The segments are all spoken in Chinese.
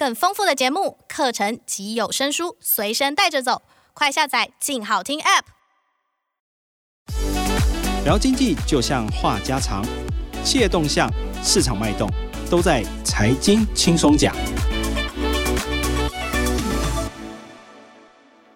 更丰富的节目、课程及有声书随身带着走，快下载“静好听 ”App。聊经济就像话家常，企业动向、市场脉动，都在财经轻松讲。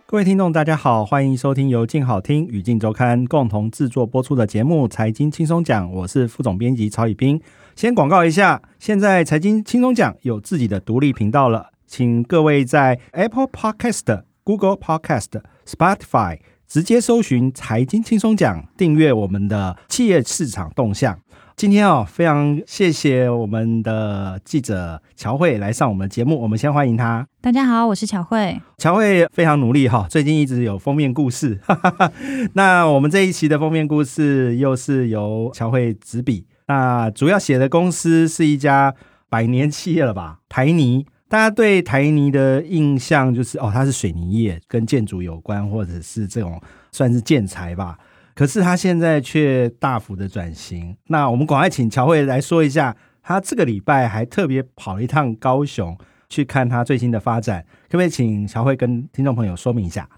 各位听众，大家好，欢迎收听由静好听与静周刊共同制作播出的节目《财经轻松讲》，我是副总编辑曹宇斌。先广告一下，现在财经轻松讲有自己的独立频道了，请各位在 Apple Podcast、Google Podcast、Spotify 直接搜寻“财经轻松讲”，订阅我们的企业市场动向。今天啊、哦，非常谢谢我们的记者乔慧来上我们的节目，我们先欢迎她。大家好，我是乔慧。乔慧非常努力哈，最近一直有封面故事。那我们这一期的封面故事又是由乔慧执笔，那主要写的公司是一家百年企业了吧？台泥。大家对台泥的印象就是哦，它是水泥业，跟建筑有关，或者是这种算是建材吧。可是它现在却大幅的转型。那我们赶快请乔慧来说一下，他这个礼拜还特别跑一趟高雄去看他最新的发展，可不可以请乔慧跟听众朋友说明一下？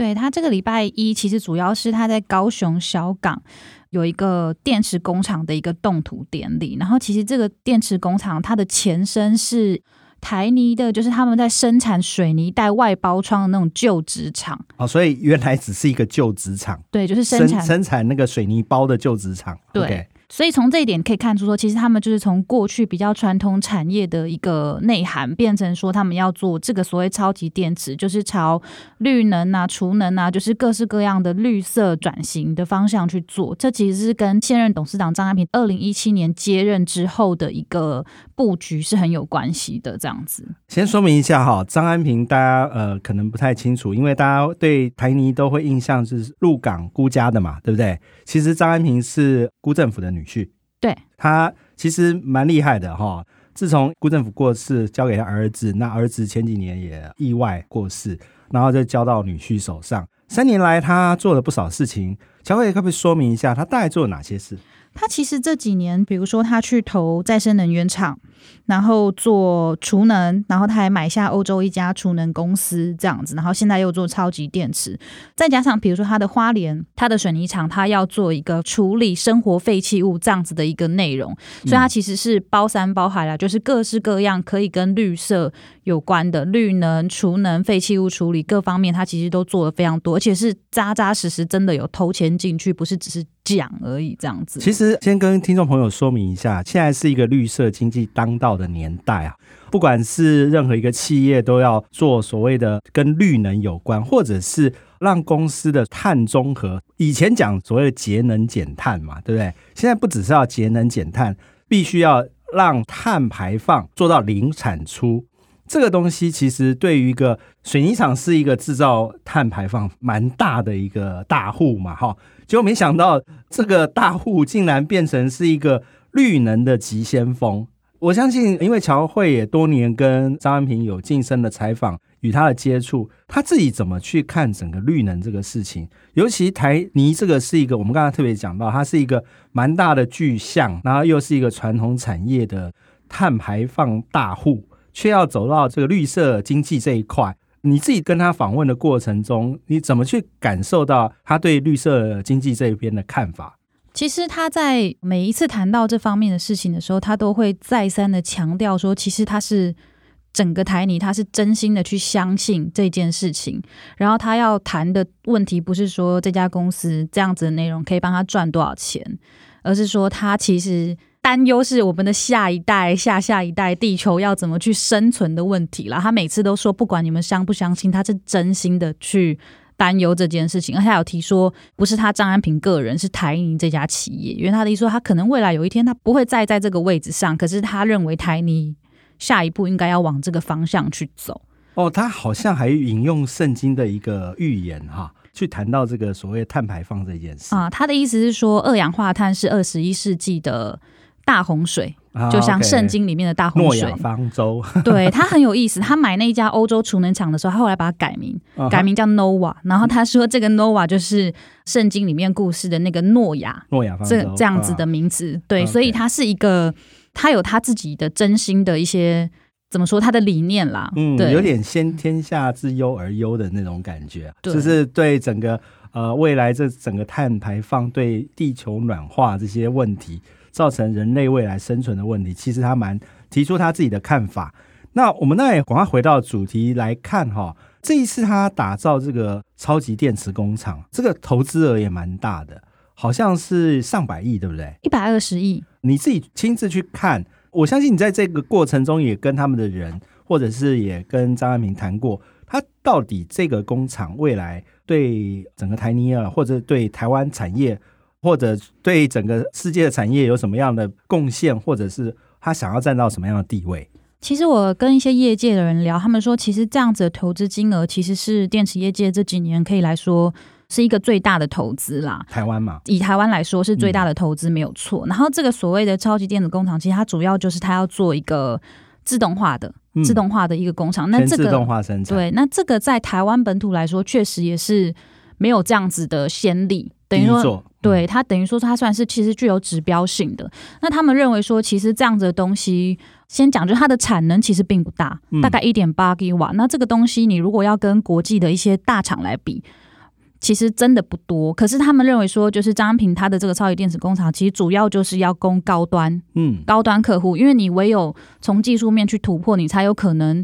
对，他这个礼拜一其实主要是他在高雄小港有一个电池工厂的一个动土典礼，然后其实这个电池工厂它的前身是。台泥的，就是他们在生产水泥带外包窗的那种旧纸厂哦，所以原来只是一个旧纸厂，对，就是生产生产那个水泥包的旧纸厂，对。Okay 所以从这一点可以看出，说其实他们就是从过去比较传统产业的一个内涵，变成说他们要做这个所谓超级电池，就是朝绿能啊、储能啊，就是各式各样的绿色转型的方向去做。这其实是跟现任董事长张安平二零一七年接任之后的一个布局是很有关系的。这样子，先说明一下哈，张安平大家呃可能不太清楚，因为大家对台泥都会印象是鹿港辜家的嘛，对不对？其实张安平是辜政府的女。女婿，对，他其实蛮厉害的哈。自从辜政府过世，交给他儿子，那儿子前几年也意外过世，然后就交到女婿手上。三年来，他做了不少事情。乔伟可不可以说明一下，他大概做了哪些事？他其实这几年，比如说他去投再生能源厂，然后做储能，然后他还买下欧洲一家储能公司这样子，然后现在又做超级电池，再加上比如说他的花莲，他的水泥厂，他要做一个处理生活废弃物这样子的一个内容，所以他其实是包山包海啦，就是各式各样可以跟绿色有关的绿能、储能、废弃物处理各方面，他其实都做的非常多，而且是扎扎实实，真的有投钱进去，不是只是讲而已这样子。其实先跟听众朋友说明一下，现在是一个绿色经济当道的年代啊，不管是任何一个企业都要做所谓的跟绿能有关，或者是让公司的碳中和。以前讲所谓的节能减碳嘛，对不对？现在不只是要节能减碳，必须要让碳排放做到零产出。这个东西其实对于一个水泥厂是一个制造碳排放蛮大的一个大户嘛，哈，结果没想到这个大户竟然变成是一个绿能的急先锋。我相信，因为乔慧也多年跟张安平有近身的采访与他的接触，他自己怎么去看整个绿能这个事情？尤其台泥这个是一个我们刚才特别讲到，它是一个蛮大的巨象，然后又是一个传统产业的碳排放大户。却要走到这个绿色经济这一块，你自己跟他访问的过程中，你怎么去感受到他对绿色经济这一边的看法？其实他在每一次谈到这方面的事情的时候，他都会再三的强调说，其实他是整个台泥，他是真心的去相信这件事情。然后他要谈的问题不是说这家公司这样子的内容可以帮他赚多少钱，而是说他其实。担忧是我们的下一代、下下一代，地球要怎么去生存的问题啦。他每次都说，不管你们相不相信，他是真心的去担忧这件事情。而且他有提说，不是他张安平个人，是台泥这家企业。因为他的意思说，他可能未来有一天他不会再在这个位置上，可是他认为台泥下一步应该要往这个方向去走。哦，他好像还引用圣经的一个预言哈。去谈到这个所谓碳排放这件事啊，他的意思是说，二氧化碳是二十一世纪的大洪水，啊、就像圣经里面的大洪水。诺亚方舟，对，他很有意思。他买那一家欧洲储能厂的时候，他后来把它改名，改名叫 Nova。然后他说，这个 Nova 就是圣经里面故事的那个诺亚，诺亚方舟这这样子的名字。啊、对所以他是一个，他有他自己的真心的一些怎么说他的理念啦，嗯，对，有点先天下之忧而忧的那种感觉，就是对整个呃未来这整个碳排放对地球暖化这些问题造成人类未来生存的问题，其实他蛮提出他自己的看法。那我们那也赶快回到主题来看哈，这一次他打造这个超级电池工厂，这个投资额也蛮大的，好像是上百亿，对不对？一百二十亿，你自己亲自去看。我相信你在这个过程中也跟他们的人，或者是也跟张安平谈过，他到底这个工厂未来对整个台尼尔，或者对台湾产业，或者对整个世界的产业有什么样的贡献，或者是他想要占到什么样的地位？其实我跟一些业界的人聊，他们说，其实这样子的投资金额，其实是电池业界这几年可以来说。是一个最大的投资啦，台湾嘛，以台湾来说是最大的投资没有错。嗯、然后这个所谓的超级电子工厂，其实它主要就是它要做一个自动化的、嗯、自动化的一个工厂。那这个自动化生产，对，那这个在台湾本土来说，确实也是没有这样子的先例。等于说，嗯、对它等于说它算是其实具有指标性的。那他们认为说，其实这样子的东西，先讲就它的产能其实并不大，嗯、大概一点八吉瓦。那这个东西你如果要跟国际的一些大厂来比。其实真的不多，可是他们认为说，就是张安平他的这个超级电池工厂，其实主要就是要供高端，嗯，高端客户，因为你唯有从技术面去突破，你才有可能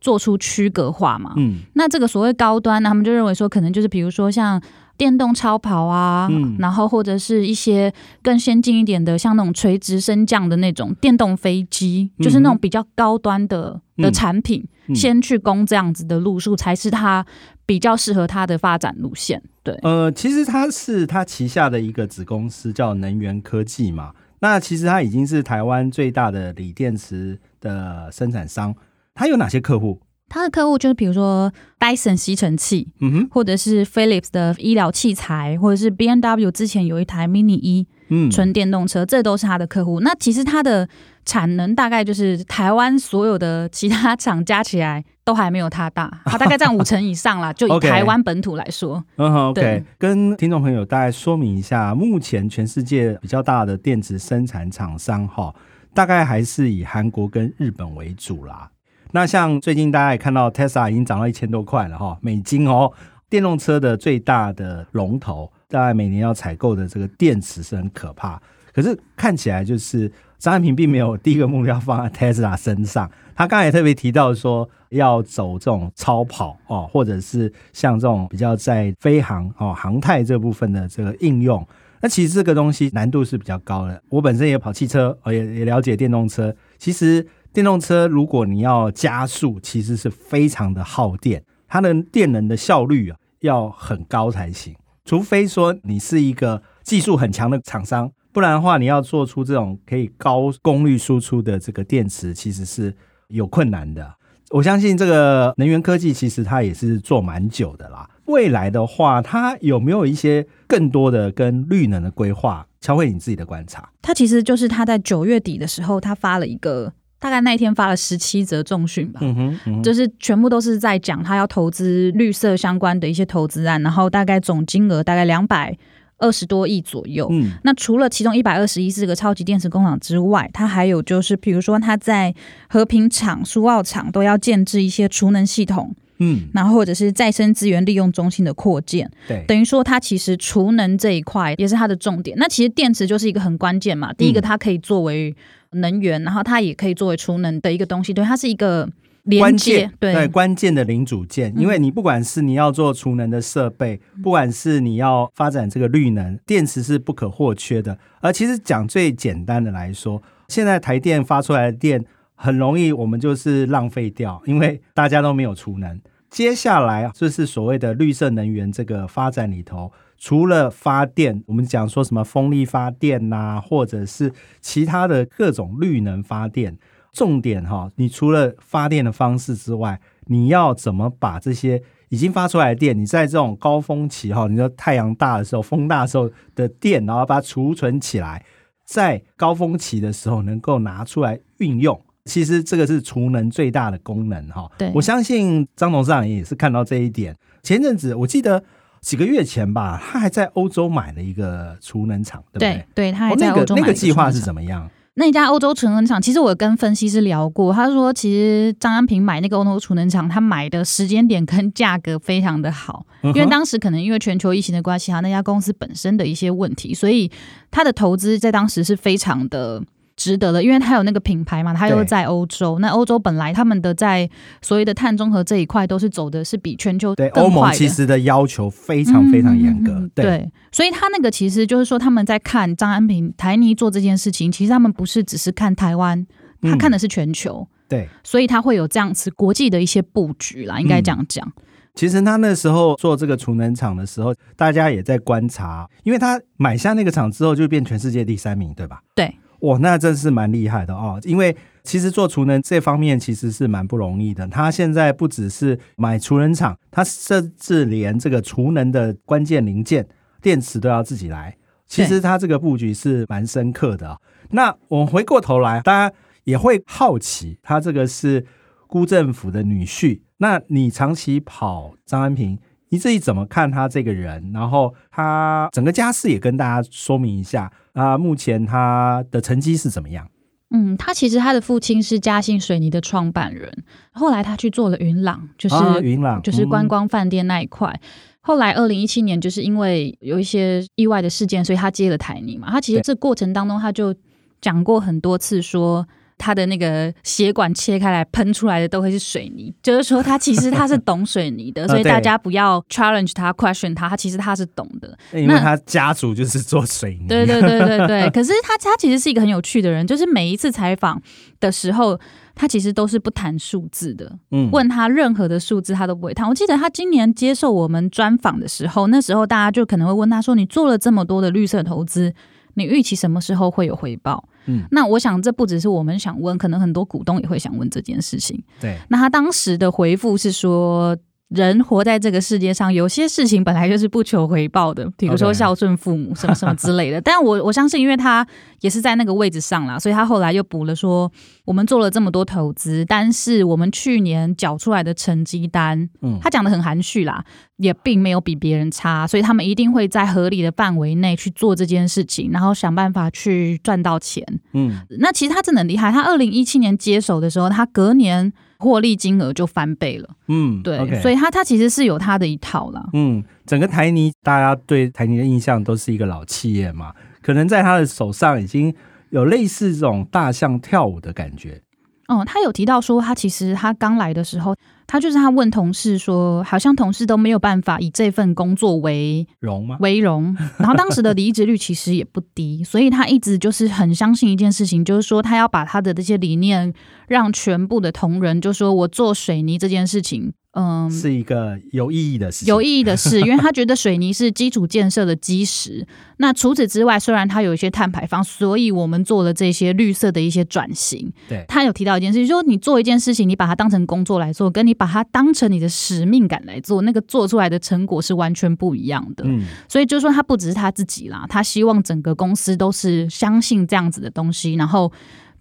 做出区隔化嘛，嗯，那这个所谓高端呢，他们就认为说，可能就是比如说像。电动超跑啊，嗯、然后或者是一些更先进一点的，像那种垂直升降的那种电动飞机，嗯、就是那种比较高端的的产品，嗯、先去攻这样子的路数，才是它比较适合它的发展路线。对，呃，其实它是它旗下的一个子公司叫能源科技嘛，那其实它已经是台湾最大的锂电池的生产商，它有哪些客户？他的客户就是比如说戴森吸尘器，嗯哼，或者是 Philips 的医疗器材，或者是 B N W 之前有一台 Mini E，嗯，纯电动车，这都是他的客户。那其实他的产能大概就是台湾所有的其他厂加起来都还没有他大，他 大概占五成以上啦。就以台湾本土来说，嗯哼，OK，跟听众朋友大概说明一下，目前全世界比较大的电子生产厂商哈，大概还是以韩国跟日本为主啦。那像最近大家也看到，Tesla 已经涨到一千多块了哈，美金哦。电动车的最大的龙头，大概每年要采购的这个电池是很可怕。可是看起来就是张安平并没有第一个目标放在 Tesla 身上。他刚才也特别提到说，要走这种超跑哦，或者是像这种比较在飞航哦航太这部分的这个应用。那其实这个东西难度是比较高的。我本身也跑汽车，也也了解电动车，其实。电动车如果你要加速，其实是非常的耗电，它的电能的效率啊要很高才行。除非说你是一个技术很强的厂商，不然的话，你要做出这种可以高功率输出的这个电池，其实是有困难的。我相信这个能源科技其实它也是做蛮久的啦。未来的话，它有没有一些更多的跟绿能的规划？乔慧，你自己的观察，它其实就是他在九月底的时候，他发了一个。大概那一天发了十七则重讯吧，嗯哼就是全部都是在讲他要投资绿色相关的一些投资案，然后大概总金额大概两百二十多亿左右。嗯，那除了其中一百二十亿是个超级电池工厂之外，它还有就是比如说他在和平厂、苏澳厂都要建置一些储能系统，嗯，然后或者是再生资源利用中心的扩建，对，等于说它其实储能这一块也是它的重点。那其实电池就是一个很关键嘛，第一个它可以作为能源，然后它也可以作为储能的一个东西，对，它是一个连接，对，对，关键的零组件。因为你不管是你要做储能的设备，嗯、不管是你要发展这个绿能，电池是不可或缺的。而其实讲最简单的来说，现在台电发出来的电很容易，我们就是浪费掉，因为大家都没有储能。接下来就是所谓的绿色能源这个发展里头。除了发电，我们讲说什么风力发电呐、或者是其他的各种绿能发电，重点哈，你除了发电的方式之外，你要怎么把这些已经发出来的电，你在这种高峰期哈，你说太阳大的时候、风大的时候的电，然后把它储存起来，在高峰期的时候能够拿出来运用，其实这个是储能最大的功能哈。对，我相信张董事长也是看到这一点。前阵子我记得。几个月前吧，他还在欧洲买了一个储能厂，对不对？对，他还在欧洲买、哦、那个那个计划是怎么样？那家欧洲储能厂，其实我跟分析师聊过，他说其实张安平买那个欧洲储能厂，他买的时间点跟价格非常的好，因为当时可能因为全球疫情的关系，他那家公司本身的一些问题，所以他的投资在当时是非常的。值得的，因为它有那个品牌嘛，它又在欧洲。那欧洲本来他们的在所谓的碳中和这一块都是走的是比全球。对，欧盟其实的要求非常非常严格。嗯、对，对，所以他那个其实就是说他们在看张安平台泥做这件事情，其实他们不是只是看台湾，他看的是全球。嗯、对，所以他会有这样子国际的一些布局啦，应该这样讲、嗯。其实他那时候做这个储能厂的时候，大家也在观察，因为他买下那个厂之后就变全世界第三名，对吧？对。哇，那真是蛮厉害的哦！因为其实做储能这方面其实是蛮不容易的。他现在不只是买储能厂，他甚至连这个储能的关键零件电池都要自己来。其实他这个布局是蛮深刻的。那我们回过头来，大家也会好奇，他这个是辜政府的女婿。那你长期跑张安平，你自己怎么看他这个人？然后他整个家世也跟大家说明一下。啊，目前他的成绩是怎么样？嗯，他其实他的父亲是嘉信水泥的创办人，后来他去做了云朗，就是、啊、云朗，就是观光饭店那一块。嗯、后来二零一七年，就是因为有一些意外的事件，所以他接了台泥嘛。他其实这过程当中，他就讲过很多次说。他的那个血管切开来喷出来的都会是水泥，就是说他其实他是懂水泥的，所以大家不要 challenge 他，question 他，他其实他是懂的，因为他家族就是做水泥。对对对对对。可是他他其实是一个很有趣的人，就是每一次采访的时候，他其实都是不谈数字的。嗯，问他任何的数字他都不会谈。我记得他今年接受我们专访的时候，那时候大家就可能会问他说：“你做了这么多的绿色投资，你预期什么时候会有回报？”嗯，那我想这不只是我们想问，可能很多股东也会想问这件事情。对，那他当时的回复是说。人活在这个世界上，有些事情本来就是不求回报的，比如说孝顺父母什么什么之类的。但我我相信，因为他也是在那个位置上啦，所以他后来又补了说，我们做了这么多投资，但是我们去年缴出来的成绩单，嗯，他讲的很含蓄啦，也并没有比别人差，所以他们一定会在合理的范围内去做这件事情，然后想办法去赚到钱。嗯，那其实他真的很厉害，他二零一七年接手的时候，他隔年。获利金额就翻倍了，嗯，对，okay. 所以他他其实是有他的一套啦。嗯，整个台泥，大家对台泥的印象都是一个老企业嘛，可能在他的手上已经有类似这种大象跳舞的感觉。嗯，他有提到说，他其实他刚来的时候，他就是他问同事说，好像同事都没有办法以这份工作为荣吗？为荣。然后当时的离职率其实也不低，所以他一直就是很相信一件事情，就是说他要把他的这些理念让全部的同仁，就说我做水泥这件事情。嗯，是一个有意义的事，有意义的事，因为他觉得水泥是基础建设的基石。那除此之外，虽然它有一些碳排放，所以我们做了这些绿色的一些转型。对，他有提到一件事，就是说你做一件事情，你把它当成工作来做，跟你把它当成你的使命感来做，那个做出来的成果是完全不一样的。嗯，所以就是说，他不只是他自己啦，他希望整个公司都是相信这样子的东西，然后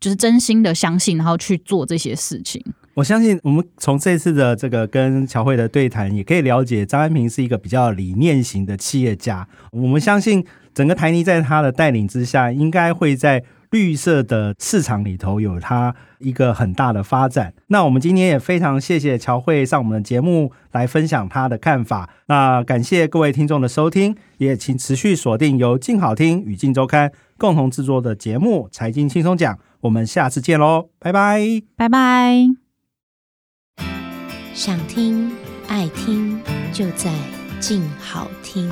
就是真心的相信，然后去做这些事情。我相信，我们从这次的这个跟乔慧的对谈，也可以了解张安平是一个比较理念型的企业家。我们相信，整个台泥在他的带领之下，应该会在绿色的市场里头有他一个很大的发展。那我们今天也非常谢谢乔慧上我们的节目来分享他的看法。那感谢各位听众的收听，也请持续锁定由静好听与静周刊共同制作的节目《财经轻松讲》。我们下次见喽，拜拜，拜拜。想听爱听，就在静好听。